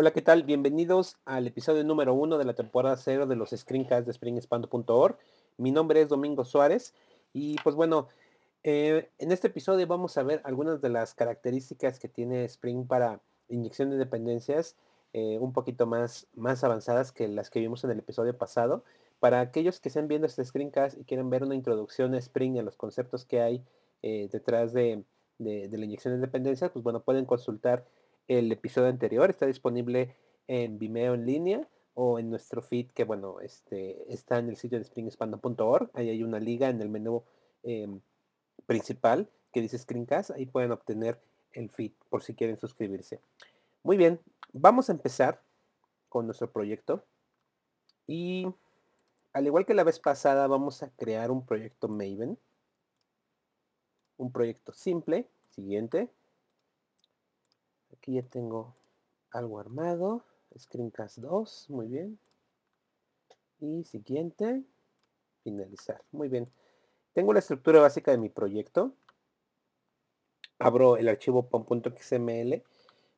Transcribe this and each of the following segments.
Hola, ¿qué tal? Bienvenidos al episodio número uno de la temporada cero de los screencasts de springexpando.org. Mi nombre es Domingo Suárez y pues bueno, eh, en este episodio vamos a ver algunas de las características que tiene Spring para inyección de dependencias eh, un poquito más, más avanzadas que las que vimos en el episodio pasado. Para aquellos que estén viendo este screencast y quieren ver una introducción a Spring y a los conceptos que hay eh, detrás de, de, de la inyección de dependencias, pues bueno, pueden consultar el episodio anterior. Está disponible en Vimeo en línea o en nuestro feed que bueno, este, está en el sitio de springexpando.org. Ahí hay una liga en el menú eh, principal que dice Screencast. Ahí pueden obtener el feed por si quieren suscribirse. Muy bien, vamos a empezar con nuestro proyecto. Y al igual que la vez pasada, vamos a crear un proyecto Maven. Un proyecto simple. Siguiente. Aquí ya tengo algo armado. Screencast 2, muy bien. Y siguiente, finalizar. Muy bien. Tengo la estructura básica de mi proyecto. Abro el archivo pom.xml.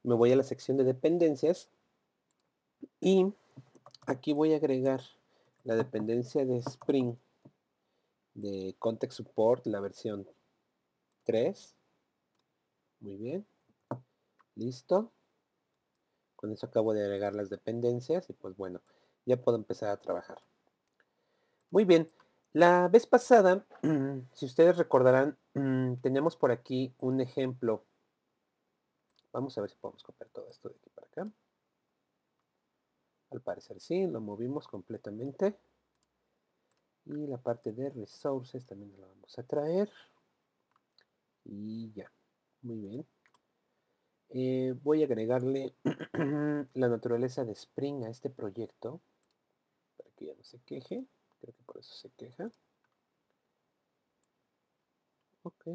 Me voy a la sección de dependencias. Y aquí voy a agregar la dependencia de Spring de Context Support, la versión 3. Muy bien. Listo. Con eso acabo de agregar las dependencias y pues bueno, ya puedo empezar a trabajar. Muy bien. La vez pasada, si ustedes recordarán, tenemos por aquí un ejemplo. Vamos a ver si podemos copiar todo esto de aquí para acá. Al parecer sí, lo movimos completamente. Y la parte de resources también la vamos a traer. Y ya. Muy bien. Eh, voy a agregarle la naturaleza de Spring a este proyecto para que ya no se queje. Creo que por eso se queja. Ok.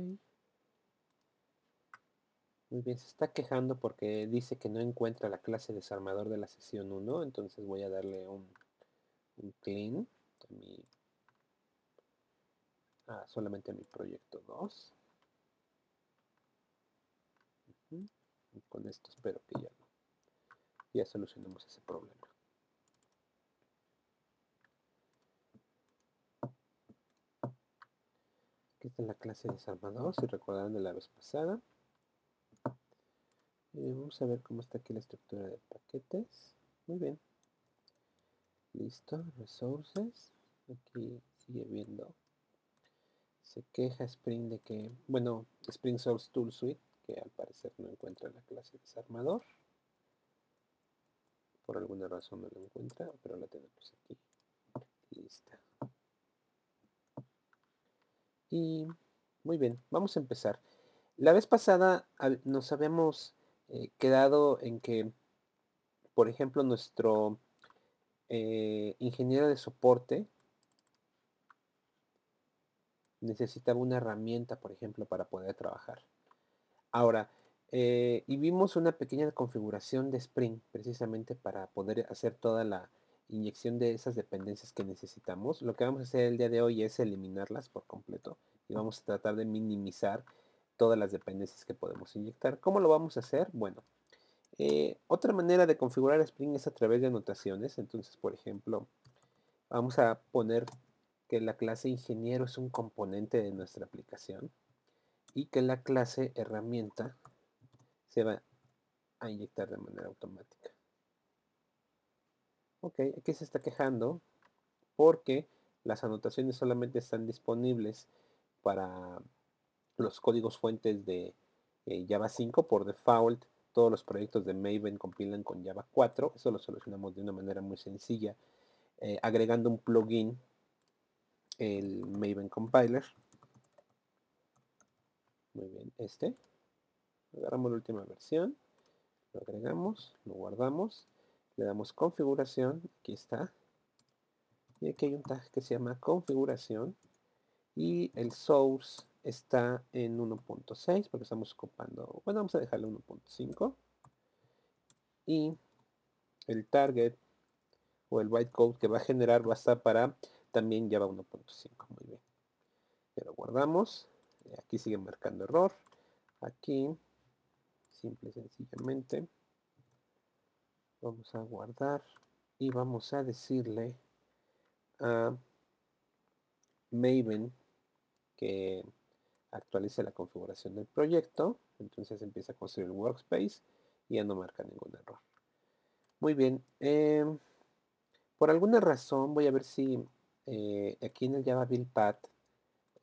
Muy bien, se está quejando porque dice que no encuentra la clase desarmador de la sesión 1. Entonces voy a darle un, un clean a ah, solamente a mi proyecto 2. Con esto espero que ya ya solucionemos ese problema. Aquí está la clase desarmador, si recordarán de la vez pasada. Y vamos a ver cómo está aquí la estructura de paquetes. Muy bien. Listo, resources. Aquí sigue viendo. Se queja Spring de que, bueno, Spring Source Tool Suite que al parecer no encuentra la clase desarmador. Por alguna razón no la encuentra, pero la tenemos aquí. Lista. Y muy bien, vamos a empezar. La vez pasada nos habíamos eh, quedado en que, por ejemplo, nuestro eh, ingeniero de soporte necesitaba una herramienta, por ejemplo, para poder trabajar. Ahora, eh, y vimos una pequeña configuración de Spring precisamente para poder hacer toda la inyección de esas dependencias que necesitamos. Lo que vamos a hacer el día de hoy es eliminarlas por completo y vamos a tratar de minimizar todas las dependencias que podemos inyectar. ¿Cómo lo vamos a hacer? Bueno, eh, otra manera de configurar Spring es a través de anotaciones. Entonces, por ejemplo, vamos a poner que la clase ingeniero es un componente de nuestra aplicación y que la clase herramienta se va a inyectar de manera automática. Ok, aquí se está quejando porque las anotaciones solamente están disponibles para los códigos fuentes de eh, Java 5 por default. Todos los proyectos de Maven compilan con Java 4. Eso lo solucionamos de una manera muy sencilla, eh, agregando un plugin, el Maven Compiler, muy bien, este. Agarramos la última versión, lo agregamos, lo guardamos, le damos configuración, aquí está. Y aquí hay un tag que se llama configuración y el source está en 1.6 porque estamos ocupando, bueno, vamos a dejarle 1.5 y el target o el bytecode que va a generar va a estar para también Java 1.5, muy bien. Pero guardamos aquí sigue marcando error. Aquí, simple y sencillamente, Vamos a guardar y vamos a decirle a Maven que actualice la configuración del proyecto. Entonces empieza a construir el workspace y ya no marca ningún error. Muy bien. Em, por alguna razón, voy a ver si eh, aquí en el Java Build Path,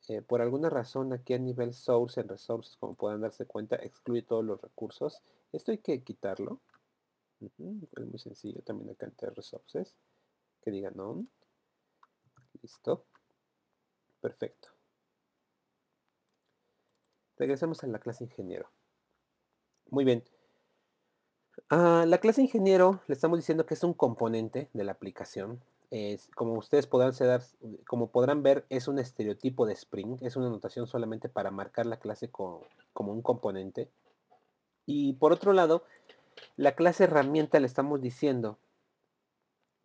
eh, por alguna razón aquí a nivel source en resources, como pueden darse cuenta, excluye todos los recursos. Esto hay que quitarlo. es muy sencillo también acá entre resources. Que diga none. Listo. Perfecto. Regresemos a la clase ingeniero. Muy bien. Ah, la clase ingeniero le estamos diciendo que es un componente de la aplicación. Como ustedes podrán, como podrán ver, es un estereotipo de Spring. Es una notación solamente para marcar la clase como un componente. Y por otro lado, la clase herramienta le estamos diciendo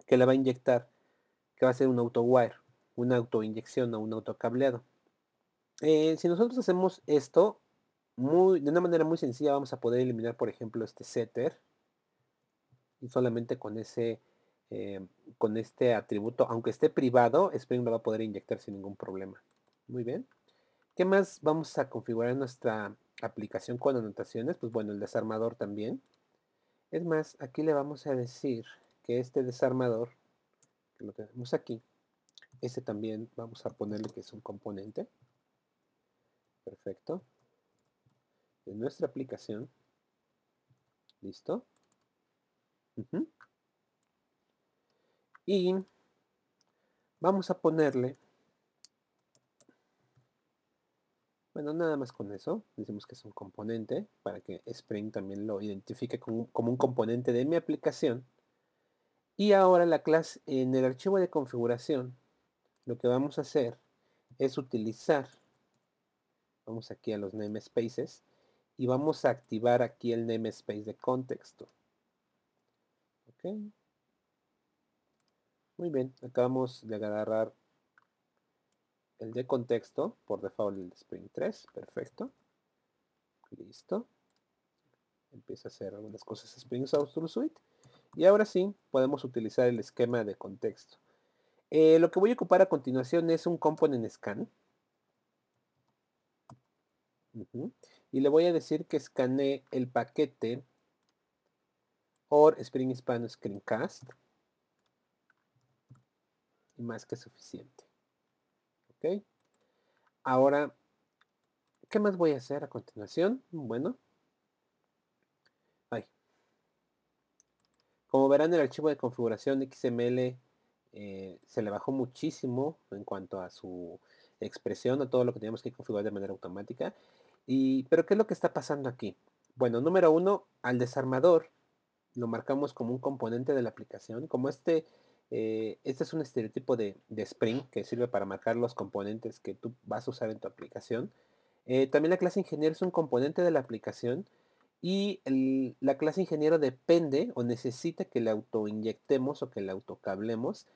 que la va a inyectar, que va a ser un auto-wire, una autoinyección o un autocableado. Eh, si nosotros hacemos esto muy, de una manera muy sencilla, vamos a poder eliminar, por ejemplo, este setter. Y solamente con ese, eh, con este atributo, aunque esté privado, Spring lo va a poder inyectar sin ningún problema. Muy bien. ¿Qué más vamos a configurar en nuestra aplicación con anotaciones? Pues bueno, el desarmador también. Es más, aquí le vamos a decir que este desarmador, que lo tenemos aquí, este también vamos a ponerle que es un componente. Perfecto. De nuestra aplicación. Listo. Y vamos a ponerle, bueno, nada más con eso, decimos que es un componente, para que Spring también lo identifique como, un componente de mi aplicación. Y ahora la clase, en el archivo de configuración, lo que vamos a hacer es utilizar Vamos aquí a los namespaces y vamos a activar aquí el namespace de contexto. Ok. Muy bien, acabamos de agarrar el de contexto, por default el de Spring 3, perfecto. Listo. Empieza a hacer algunas cosas Spring Source Suite. Y ahora sí, podemos utilizar el esquema de contexto. Eh, lo que voy a ocupar a continuación es un component scan. Y le voy a decir que escanee el paquete or Spring Span Screencast. Más que suficiente. ¿Ok? Ahora, ¿qué más voy a hacer a continuación? Bueno. Ay. Como verán, el archivo de configuración XML eh, se le bajó muchísimo en cuanto a su expresión, a todo lo que teníamos que configurar de manera automática. Y, pero ¿qué es lo que está pasando aquí? Bueno, número uno, al desarmador lo marcamos como un componente de la aplicación. Como este, eh, este es un estereotipo de, Spring que sirve para marcar los componentes que tú vas a usar en tu aplicación. Eh, también la clase ingeniero es un componente de la aplicación y la clase ingeniero depende o necesita que le autoinyectemos o que le autocablemos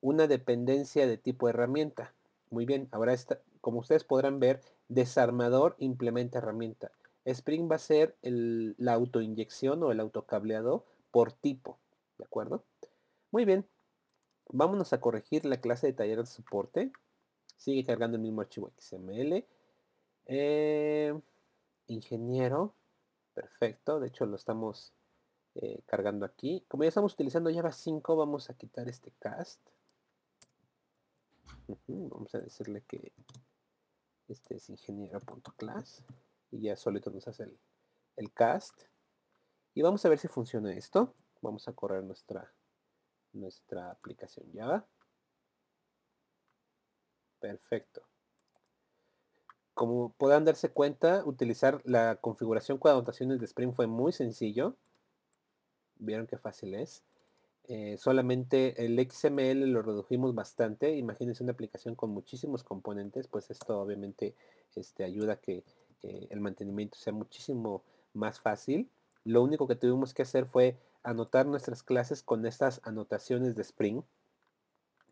una dependencia de tipo herramienta. Muy bien, ahora está, como ustedes podrán ver, desarmador implementa herramienta. Spring va a ser la autoinyección o el autocableado por tipo. ¿De acuerdo? Muy bien. Vámonos a corregir la clase de taller de soporte. Sigue cargando el mismo archivo XML. Eh, ingeniero. Perfecto. De hecho, lo estamos eh, cargando aquí. Como ya estamos utilizando Java 5, vamos a quitar este cast. Vamos a decirle que este es ingeniero.class y ya solito nos hace el, cast. Y vamos a ver si funciona esto. Vamos a correr nuestra, nuestra aplicación Java. Perfecto. Como puedan darse cuenta, utilizar la configuración con anotaciones de Spring fue muy sencillo. Vieron qué fácil es. Eh, solamente el XML lo redujimos bastante. Imagínense una aplicación con muchísimos componentes, pues esto obviamente este, ayuda a que eh, el mantenimiento sea muchísimo más fácil. Lo único que tuvimos que hacer fue anotar nuestras clases con estas anotaciones de Spring.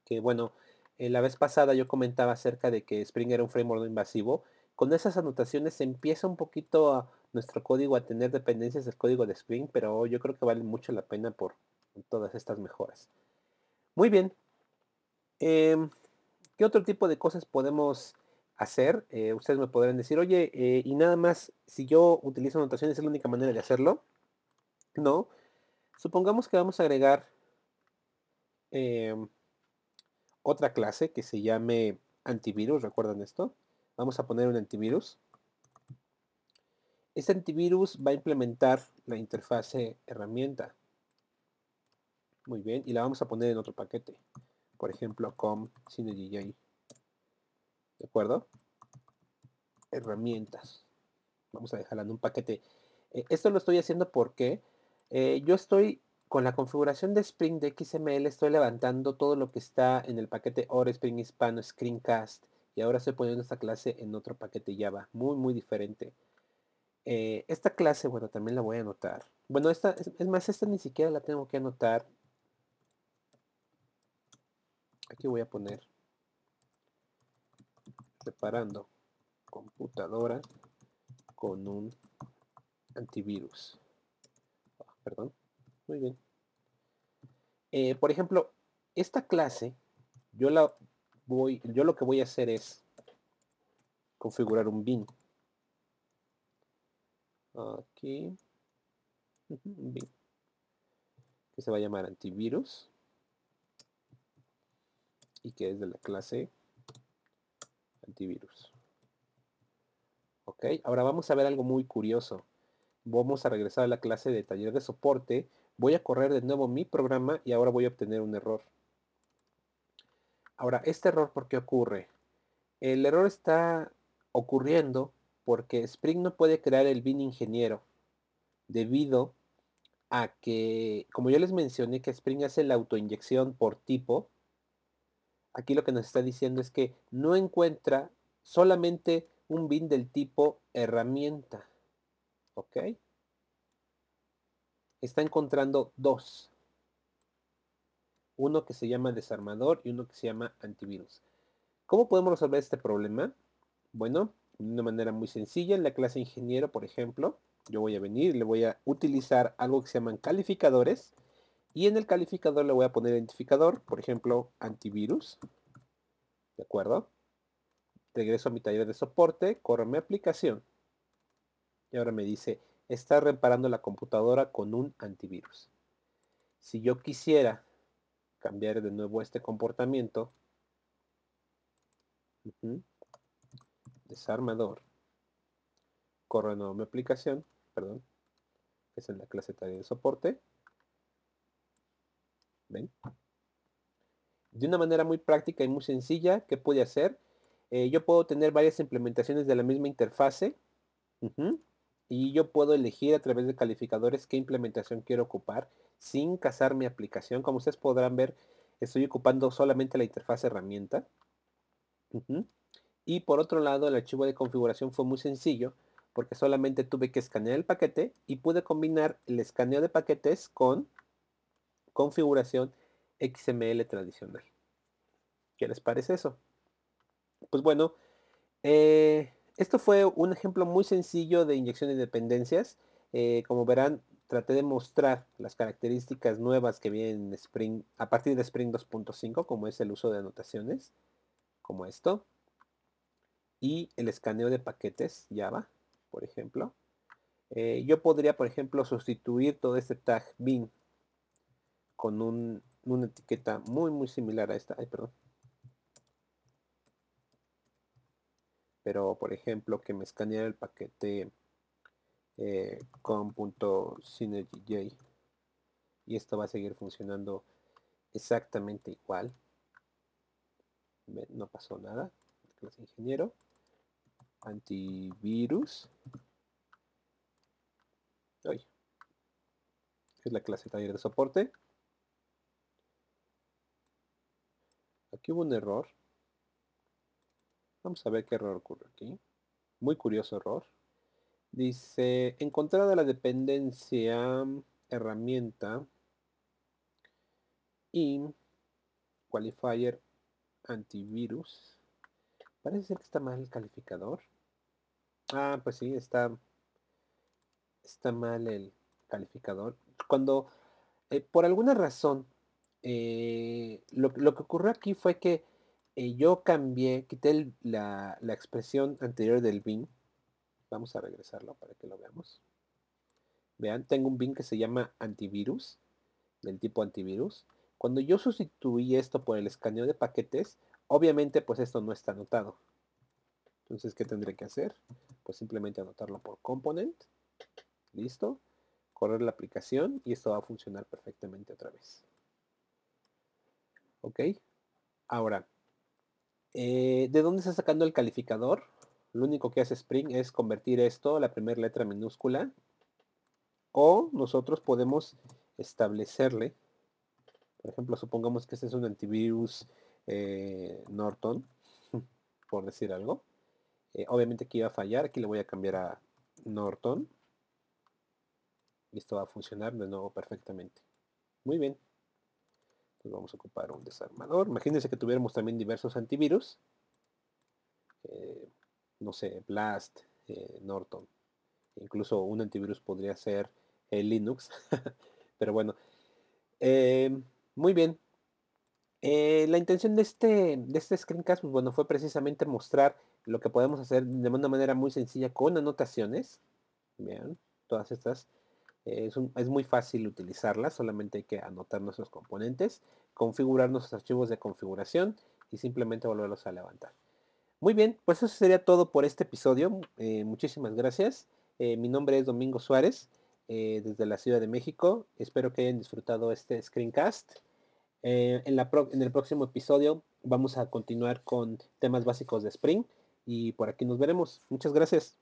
Que bueno, eh, la vez pasada yo comentaba acerca de que Spring era un framework no invasivo. Con esas anotaciones empieza un poquito a nuestro código a tener dependencias del código de Spring, pero yo creo que vale mucho la pena por, todas estas mejoras. Muy bien. Em, ¿Qué otro tipo de cosas podemos hacer? Eh, ustedes me podrán decir, oye, eh, y nada más, si yo utilizo anotaciones es la única manera de hacerlo. No. Supongamos que vamos a agregar em, otra clase que se llame antivirus, ¿recuerdan esto? Vamos a poner un antivirus. Este antivirus va a implementar la interfase herramienta. Muy bien, y la vamos a poner en otro paquete. Por ejemplo, com ¿De acuerdo? Herramientas. Vamos a dejarla en un paquete. Eh, esto lo estoy haciendo porque eh, yo estoy con la configuración de Spring de XML, estoy levantando todo lo que está en el paquete Ore Spring Hispano Screencast. Y ahora estoy poniendo esta clase en otro paquete Java. Muy, muy diferente. Eh, esta clase, bueno, también la voy a anotar. Bueno, esta, es, más, esta ni siquiera la tengo que anotar. Aquí voy a poner preparando computadora con un antivirus. Muy bien. Eh, por ejemplo, esta clase, yo la voy, yo lo que voy a hacer es configurar un bin. Aquí. Que se va a llamar antivirus. Y que es de la clase antivirus. Ok, ahora vamos a ver algo muy curioso. Vamos a regresar a la clase de taller de soporte. Voy a correr de nuevo mi programa y ahora voy a obtener un error. Ahora, este error, ¿por qué ocurre? El error está ocurriendo porque Spring no puede crear el bin ingeniero debido a que, como yo les mencioné que Spring hace la autoinyección por tipo, aquí lo que nos está diciendo es que no encuentra solamente un bin del tipo herramienta. ¿Ok? Está encontrando dos. Uno que se llama desarmador y uno que se llama antivirus. ¿Cómo podemos resolver este problema? Bueno, de una manera muy sencilla. En la clase ingeniero, por ejemplo, yo voy a venir le voy a utilizar algo que se llaman calificadores. Y en el calificador le voy a poner identificador, por ejemplo, antivirus. ¿De acuerdo? Regreso a mi taller de soporte, corro mi aplicación. Y ahora me dice, está reparando la computadora con un antivirus. Si yo quisiera cambiar de nuevo este comportamiento, desarmador, corro nuevo mi aplicación, perdón, es en la clase taller de soporte. ¿Ven? De una manera muy práctica y muy sencilla, ¿qué puede hacer? Eh, yo puedo tener varias implementaciones de la misma interfase. Y yo puedo elegir a través de calificadores qué implementación quiero ocupar sin casar mi aplicación. Como ustedes podrán ver, estoy ocupando solamente la interfaz herramienta. Y por otro lado, el archivo de configuración fue muy sencillo porque solamente tuve que escanear el paquete y pude combinar el escaneo de paquetes con configuración XML tradicional. ¿Qué les parece eso? Pues bueno, eh, esto fue un ejemplo muy sencillo de inyección de dependencias. Eh, como verán, traté de mostrar las características nuevas que vienen en Spring a partir de Spring 2.5, como es el uso de anotaciones, como esto, y el escaneo de paquetes Java por ejemplo. Eh, yo podría, por ejemplo, sustituir todo este tag bin con una etiqueta muy, muy similar a esta. Ay, perdón. Pero, por ejemplo, que me escaneara el paquete eh, com.synergyj y esto va a seguir funcionando exactamente igual. No pasó nada. Clase ingeniero antivirus. Es la clase taller de soporte. Aquí hubo un error. Vamos a ver qué error ocurre aquí. Muy curioso error. Dice, encontrada la dependencia herramienta y qualifier antivirus. Parece ser que está mal el calificador. Ah, pues sí, está, está mal el calificador. Cuando eh, por alguna razón, eh, lo, lo, que ocurrió aquí fue que eh, yo cambié, quité la, la, expresión anterior del bin. Vamos a regresarlo para que lo veamos. Vean, tengo un bin que se llama antivirus, del tipo antivirus. Cuando yo sustituí esto por el escaneo de paquetes, obviamente pues esto no está anotado. Entonces, ¿qué tendré que hacer? Pues simplemente anotarlo por component. Listo. Correr la aplicación y esto va a funcionar perfectamente otra vez. ¿Ok? Ahora, eh, ¿de dónde está sacando el calificador? Lo único que hace Spring es convertir esto la primera letra minúscula. O nosotros podemos establecerle, por ejemplo, supongamos que este es un antivirus eh, Norton, por decir algo. Eh, obviamente aquí va a fallar, aquí le voy a cambiar a Norton. Y esto va a funcionar de nuevo perfectamente. Muy bien. Entonces vamos a ocupar un desarmador. Imagínense que tuviéramos también diversos antivirus. Eh, no sé, Blast, eh, Norton. Incluso un antivirus podría ser Linux. Pero bueno. muy bien. la intención de este, de este screencast, pues bueno, fue precisamente mostrar lo que podemos hacer de una manera muy sencilla con anotaciones. Vean, todas estas. Es, es, muy fácil utilizarlas, solamente hay que anotar nuestros componentes, configurar nuestros archivos de configuración y simplemente volverlos a levantar. Muy bien, pues eso sería todo por este episodio. Eh, muchísimas gracias. Eh, mi nombre es Domingo Suárez, eh, desde la Ciudad de México. Espero que hayan disfrutado este screencast. en, la en el próximo episodio vamos a continuar con temas básicos de Spring y por aquí nos veremos. Muchas gracias.